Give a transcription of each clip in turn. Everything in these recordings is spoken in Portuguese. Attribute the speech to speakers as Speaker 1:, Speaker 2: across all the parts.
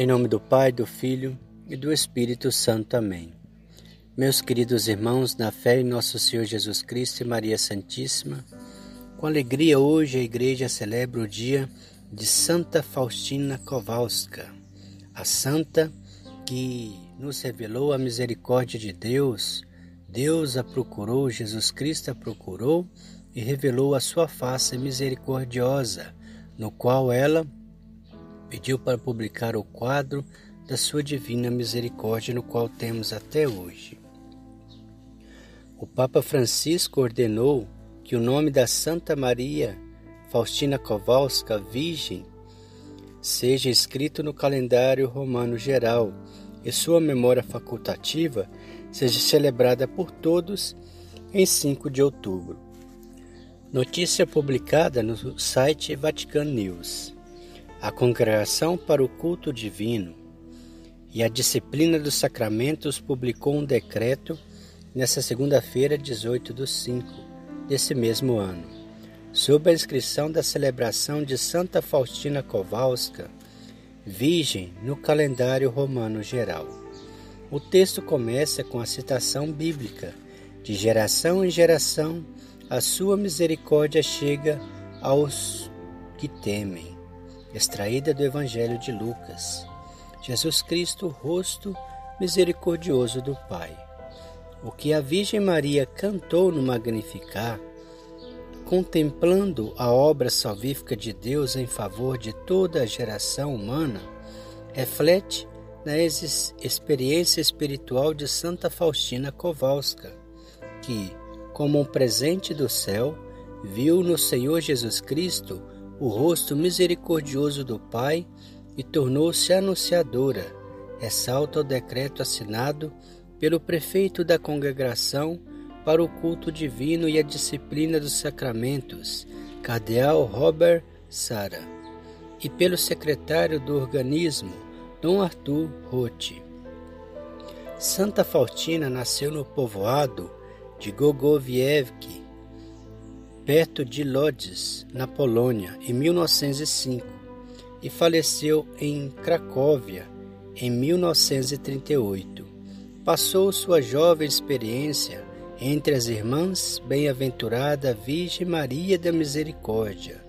Speaker 1: Em nome do Pai, do Filho e do Espírito Santo. Amém. Meus queridos irmãos, na fé em nosso Senhor Jesus Cristo e Maria Santíssima, com alegria hoje a Igreja celebra o dia de Santa Faustina Kowalska, a santa que nos revelou a misericórdia de Deus. Deus a procurou, Jesus Cristo a procurou e revelou a sua face misericordiosa, no qual ela pediu para publicar o quadro da sua divina misericórdia, no qual temos até hoje. O Papa Francisco ordenou que o nome da Santa Maria Faustina Kowalska, Virgem, seja escrito no calendário romano geral e sua memória facultativa seja celebrada por todos em 5 de outubro. Notícia publicada no site Vatican News a Congregação para o Culto Divino e a Disciplina dos Sacramentos publicou um decreto nesta segunda-feira, 18 de 5 desse mesmo ano, sob a inscrição da celebração de Santa Faustina Kowalska, Virgem, no calendário romano geral. O texto começa com a citação bíblica: De geração em geração, a sua misericórdia chega aos que temem extraída do Evangelho de Lucas. Jesus Cristo, rosto misericordioso do Pai. O que a Virgem Maria cantou no Magnificar, contemplando a obra salvífica de Deus em favor de toda a geração humana, reflete na experiência espiritual de Santa Faustina Kowalska, que, como um presente do céu, viu no Senhor Jesus Cristo o rosto misericordioso do Pai e tornou-se anunciadora, ressalta o decreto assinado pelo prefeito da congregação para o culto divino e a disciplina dos sacramentos, Cardeal Robert Sara, e pelo secretário do organismo, Dom Arthur Roth. Santa Faustina nasceu no povoado de Gogovievki, perto de Lodz, na Polônia, em 1905 e faleceu em Cracóvia em 1938. Passou sua jovem experiência entre as irmãs Bem-aventurada Virgem Maria da Misericórdia,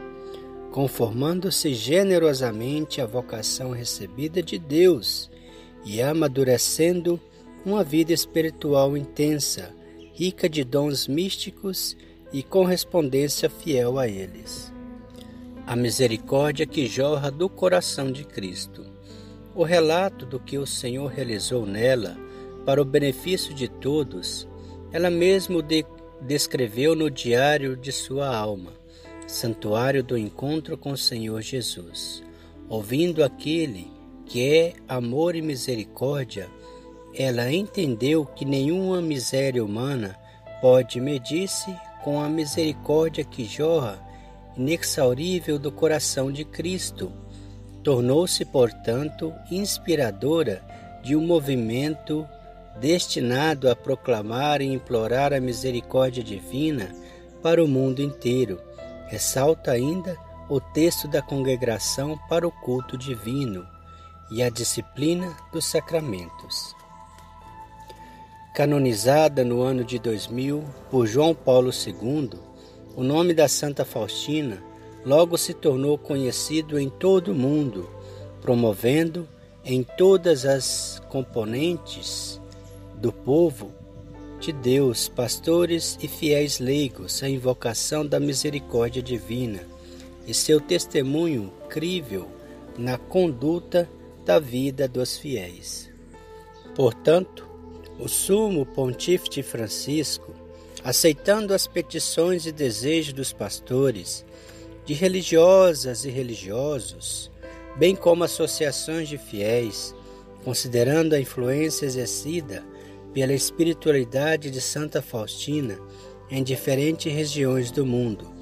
Speaker 1: conformando-se generosamente à vocação recebida de Deus e amadurecendo uma vida espiritual intensa, rica de dons místicos e correspondência fiel a eles. A misericórdia que jorra do coração de Cristo. O relato do que o Senhor realizou nela para o benefício de todos, ela mesmo de descreveu no diário de sua alma, santuário do encontro com o Senhor Jesus. Ouvindo aquele que é amor e misericórdia, ela entendeu que nenhuma miséria humana pode medir-se com a misericórdia que jorra inexaurível do coração de Cristo. Tornou-se, portanto, inspiradora de um movimento destinado a proclamar e implorar a misericórdia divina para o mundo inteiro. Ressalta ainda o texto da congregação para o culto divino e a disciplina dos sacramentos canonizada no ano de 2000 por João Paulo II, o nome da Santa Faustina logo se tornou conhecido em todo o mundo, promovendo em todas as componentes do povo de Deus, pastores e fiéis leigos, a invocação da misericórdia divina e seu testemunho crível na conduta da vida dos fiéis. Portanto, o sumo pontífice Francisco, aceitando as petições e desejos dos pastores, de religiosas e religiosos, bem como associações de fiéis, considerando a influência exercida pela espiritualidade de Santa Faustina em diferentes regiões do mundo,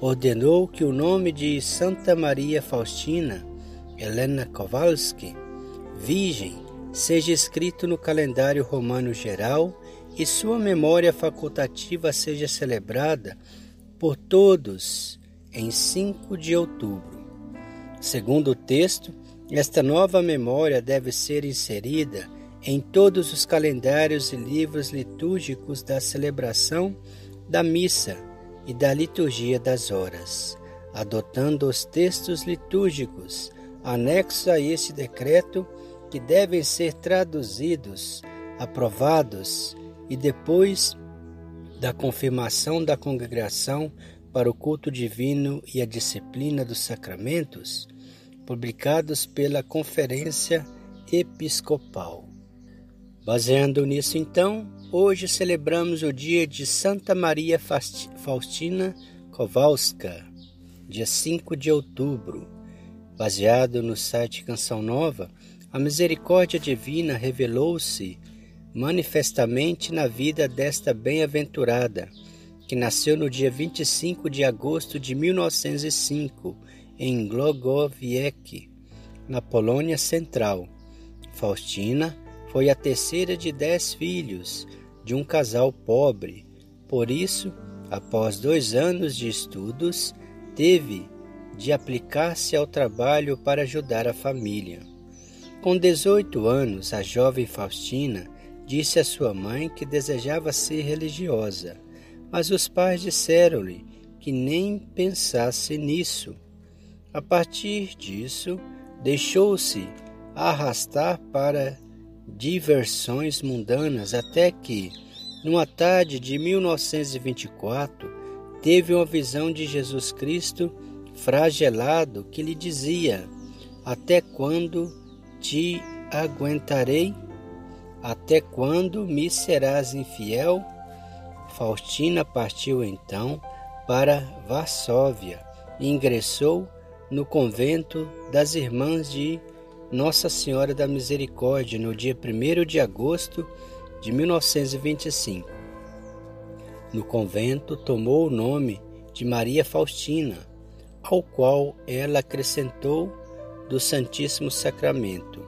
Speaker 1: ordenou que o nome de Santa Maria Faustina Helena Kowalski, Virgem, seja escrito no calendário romano geral e sua memória facultativa seja celebrada por todos em 5 de outubro. Segundo o texto, Esta nova memória deve ser inserida em todos os calendários e livros litúrgicos da celebração da missa e da liturgia das horas, adotando os textos litúrgicos anexos a este decreto que devem ser traduzidos, aprovados e depois da confirmação da congregação para o culto divino e a disciplina dos sacramentos, publicados pela Conferência Episcopal. Baseando nisso, então, hoje celebramos o dia de Santa Maria Faustina Kowalska, dia 5 de outubro. Baseado no site Canção Nova, a misericórdia divina revelou-se manifestamente na vida desta bem-aventurada, que nasceu no dia 25 de agosto de 1905, em Glogowiec, na Polônia Central. Faustina foi a terceira de dez filhos de um casal pobre. Por isso, após dois anos de estudos, teve de aplicar-se ao trabalho para ajudar a família. Com 18 anos, a jovem Faustina disse à sua mãe que desejava ser religiosa, mas os pais disseram-lhe que nem pensasse nisso. A partir disso, deixou-se arrastar para diversões mundanas até que, numa tarde de 1924, teve uma visão de Jesus Cristo fragelado que lhe dizia: Até quando te aguentarei? Até quando me serás infiel? Faustina partiu então para Varsóvia e ingressou no convento das Irmãs de nossa Senhora da Misericórdia no dia 1 de agosto de 1925. No convento tomou o nome de Maria Faustina, ao qual ela acrescentou do Santíssimo Sacramento,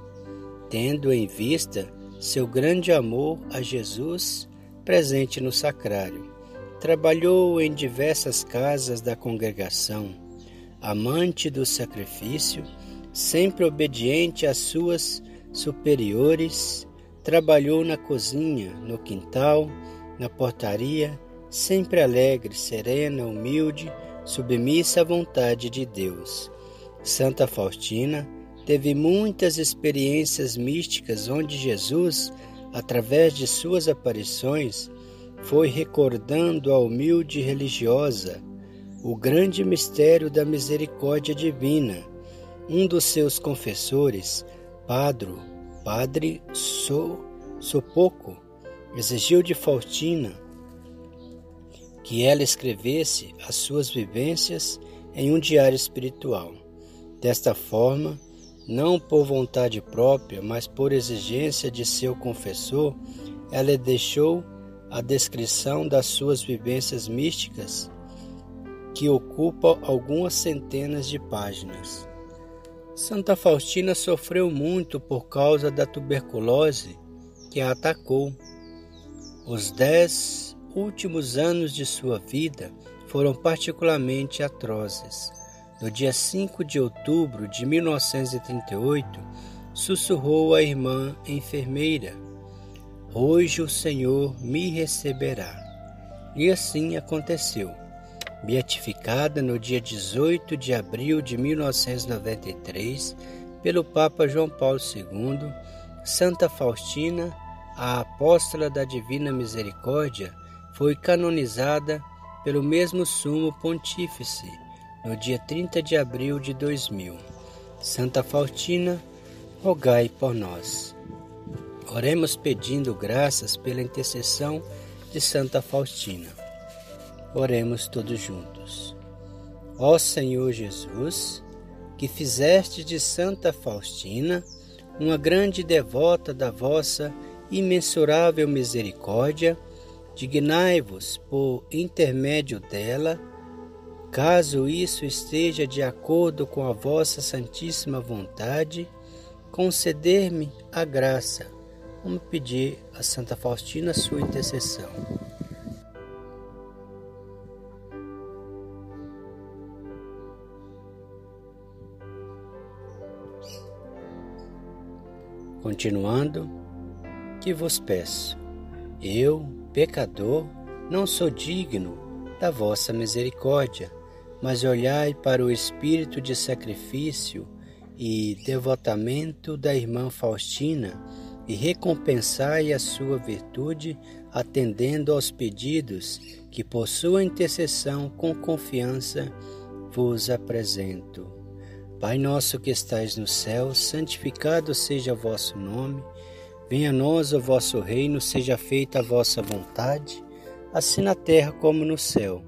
Speaker 1: tendo em vista seu grande amor a Jesus presente no sacrário. Trabalhou em diversas casas da congregação, amante do sacrifício sempre obediente às suas superiores, trabalhou na cozinha, no quintal, na portaria, sempre alegre, serena, humilde, submissa à vontade de Deus. Santa Faustina teve muitas experiências místicas onde Jesus, através de suas aparições, foi recordando à humilde religiosa o grande mistério da misericórdia divina um dos seus confessores, Padro, Padre so, Sopoco, exigiu de Faustina que ela escrevesse as suas vivências em um diário espiritual. Desta forma, não por vontade própria, mas por exigência de seu confessor, ela deixou a descrição das suas vivências místicas, que ocupa algumas centenas de páginas. Santa Faustina sofreu muito por causa da tuberculose que a atacou. Os dez últimos anos de sua vida foram particularmente atrozes. No dia 5 de outubro de 1938, sussurrou a irmã enfermeira: Hoje o Senhor me receberá. E assim aconteceu beatificada no dia 18 de abril de 1993 pelo Papa João Paulo II, Santa Faustina, a apóstola da Divina Misericórdia, foi canonizada pelo mesmo Sumo Pontífice no dia 30 de abril de 2000. Santa Faustina, rogai por nós. Oremos pedindo graças pela intercessão de Santa Faustina. Oremos todos juntos. Ó Senhor Jesus, que fizeste de Santa Faustina uma grande devota da vossa imensurável misericórdia, dignai-vos por intermédio dela, caso isso esteja de acordo com a vossa santíssima vontade, conceder-me a graça. Vamos pedir a Santa Faustina sua intercessão. Continuando, que vos peço, eu, pecador, não sou digno da vossa misericórdia, mas olhai para o espírito de sacrifício e devotamento da irmã Faustina e recompensai a sua virtude atendendo aos pedidos que por sua intercessão com confiança vos apresento. Pai nosso que estais no céu, santificado seja o vosso nome, venha a nós o vosso reino, seja feita a vossa vontade, assim na terra como no céu.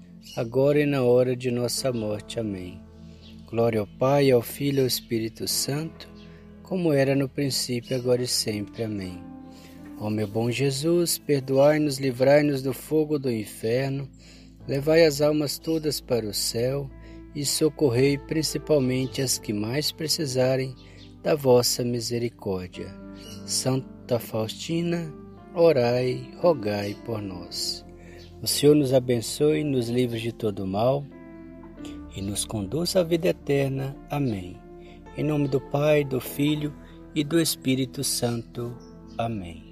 Speaker 1: agora e na hora de nossa morte. Amém. Glória ao Pai, ao Filho e ao Espírito Santo, como era no princípio, agora e sempre. Amém. Ó meu bom Jesus, perdoai-nos, livrai-nos do fogo do inferno, levai as almas todas para o céu e socorrei principalmente as que mais precisarem da vossa misericórdia. Santa Faustina, orai, rogai por nós. O Senhor nos abençoe, nos livre de todo mal e nos conduz à vida eterna. Amém. Em nome do Pai, do Filho e do Espírito Santo. Amém.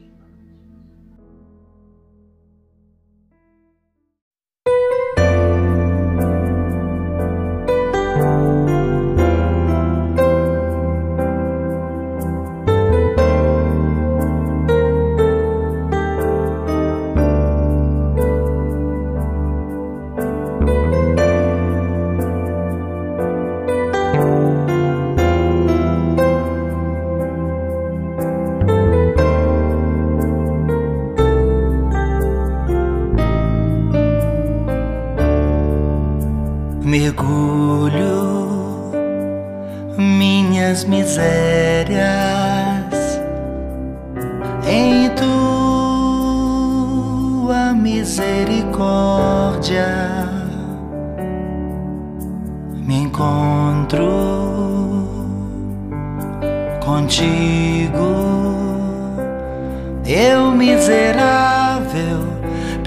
Speaker 2: Mergulho minhas misérias em tua misericórdia. Me encontro contigo, eu miserável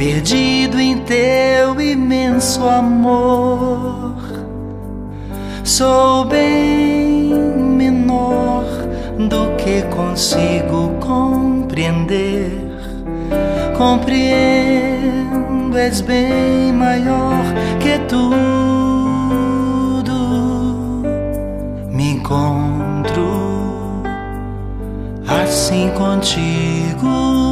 Speaker 2: perdido em teu imenso amor. Sou bem menor do que consigo compreender. Compreendo, és bem maior que tudo. Me encontro assim contigo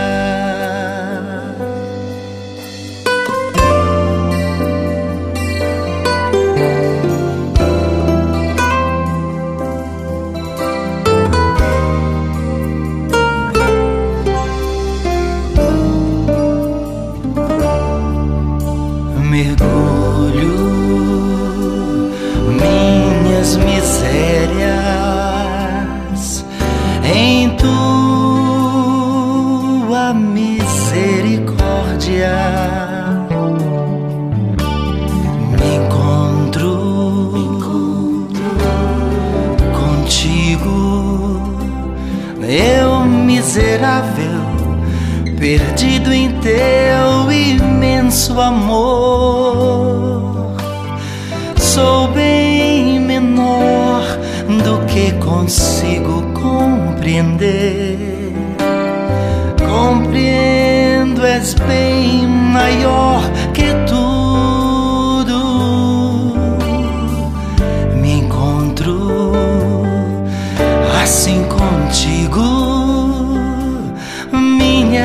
Speaker 2: Perdido em teu imenso amor. Sou bem menor do que consigo compreender. Compreendo, és bem maior que tudo. Me encontro assim